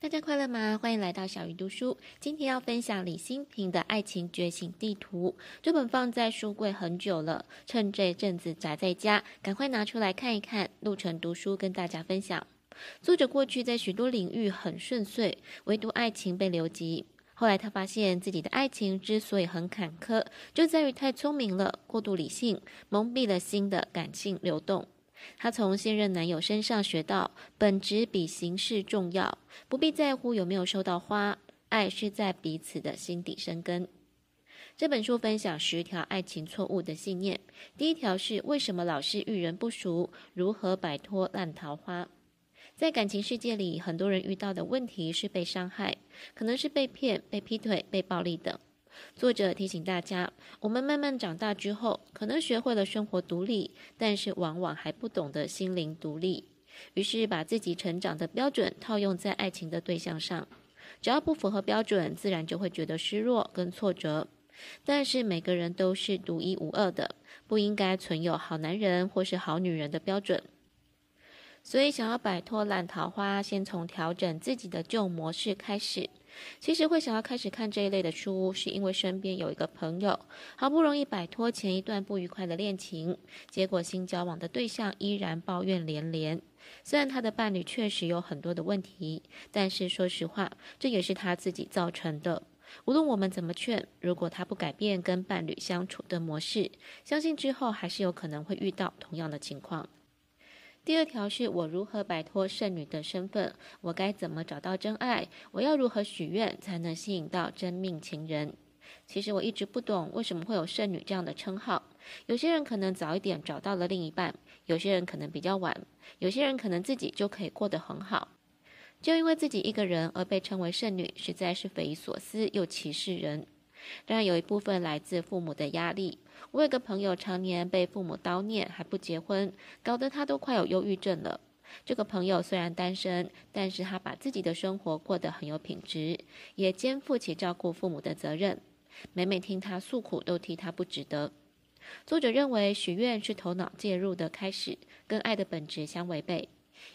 大家快乐吗？欢迎来到小鱼读书。今天要分享李欣频的《爱情觉醒地图》。这本放在书柜很久了，趁这阵子宅在家，赶快拿出来看一看，录成读书跟大家分享。作者过去在许多领域很顺遂，唯独爱情被留级。后来他发现自己的爱情之所以很坎坷，就在于太聪明了，过度理性，蒙蔽了心的感性流动。她从现任男友身上学到，本质比形式重要，不必在乎有没有收到花，爱是在彼此的心底生根。这本书分享十条爱情错误的信念，第一条是为什么老是遇人不淑，如何摆脱烂桃花。在感情世界里，很多人遇到的问题是被伤害，可能是被骗、被劈腿、被暴力等。作者提醒大家，我们慢慢长大之后，可能学会了生活独立，但是往往还不懂得心灵独立。于是把自己成长的标准套用在爱情的对象上，只要不符合标准，自然就会觉得失落跟挫折。但是每个人都是独一无二的，不应该存有好男人或是好女人的标准。所以想要摆脱烂桃花，先从调整自己的旧模式开始。其实会想要开始看这一类的书，是因为身边有一个朋友，好不容易摆脱前一段不愉快的恋情，结果新交往的对象依然抱怨连连。虽然他的伴侣确实有很多的问题，但是说实话，这也是他自己造成的。无论我们怎么劝，如果他不改变跟伴侣相处的模式，相信之后还是有可能会遇到同样的情况。第二条是我如何摆脱剩女的身份？我该怎么找到真爱？我要如何许愿才能吸引到真命情人？其实我一直不懂为什么会有剩女这样的称号。有些人可能早一点找到了另一半，有些人可能比较晚，有些人可能自己就可以过得很好。就因为自己一个人而被称为剩女，实在是匪夷所思又歧视人。当然，有一部分来自父母的压力。我有个朋友常年被父母叨念，还不结婚，搞得他都快有忧郁症了。这个朋友虽然单身，但是他把自己的生活过得很有品质，也肩负起照顾父母的责任。每每听他诉苦，都替他不值得。作者认为，许愿是头脑介入的开始，跟爱的本质相违背。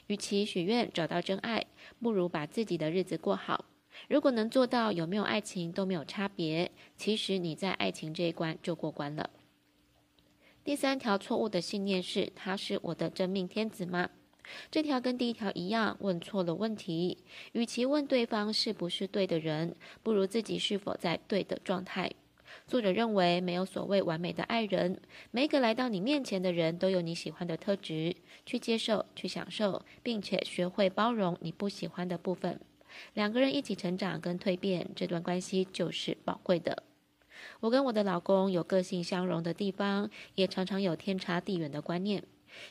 与其许愿找到真爱，不如把自己的日子过好。如果能做到有没有爱情都没有差别，其实你在爱情这一关就过关了。第三条错误的信念是：他是我的真命天子吗？这条跟第一条一样，问错了问题。与其问对方是不是对的人，不如自己是否在对的状态。作者认为，没有所谓完美的爱人，每一个来到你面前的人都有你喜欢的特质，去接受，去享受，并且学会包容你不喜欢的部分。两个人一起成长跟蜕变，这段关系就是宝贵的。我跟我的老公有个性相容的地方，也常常有天差地远的观念。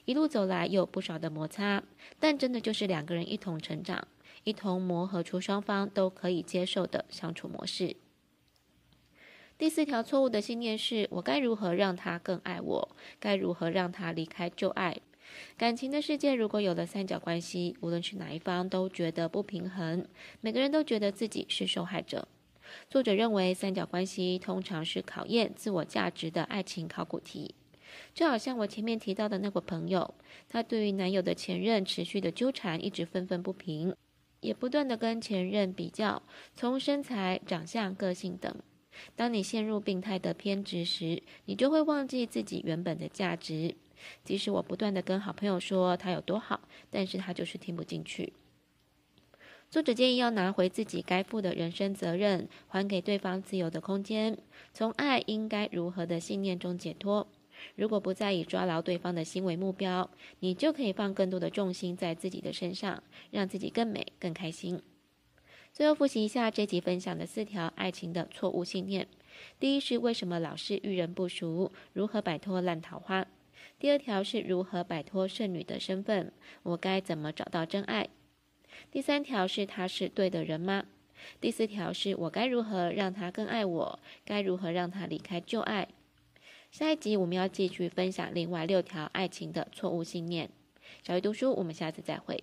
一路走来有不少的摩擦，但真的就是两个人一同成长，一同磨合出双方都可以接受的相处模式。第四条错误的信念是：我该如何让他更爱我？该如何让他离开旧爱？感情的世界，如果有了三角关系，无论是哪一方都觉得不平衡，每个人都觉得自己是受害者。作者认为，三角关系通常是考验自我价值的爱情考古题。就好像我前面提到的那个朋友，她对于男友的前任持续的纠缠，一直愤愤不平，也不断的跟前任比较，从身材、长相、个性等。当你陷入病态的偏执时，你就会忘记自己原本的价值。即使我不断地跟好朋友说他有多好，但是他就是听不进去。作者建议要拿回自己该负的人生责任，还给对方自由的空间，从爱应该如何的信念中解脱。如果不再以抓牢对方的心为目标，你就可以放更多的重心在自己的身上，让自己更美、更开心。最后复习一下这集分享的四条爱情的错误信念：第一是为什么老是遇人不淑，如何摆脱烂桃花？第二条是如何摆脱剩女的身份，我该怎么找到真爱？第三条是他是对的人吗？第四条是我该如何让他更爱我？该如何让他离开旧爱？下一集我们要继续分享另外六条爱情的错误信念。小鱼读书，我们下次再会。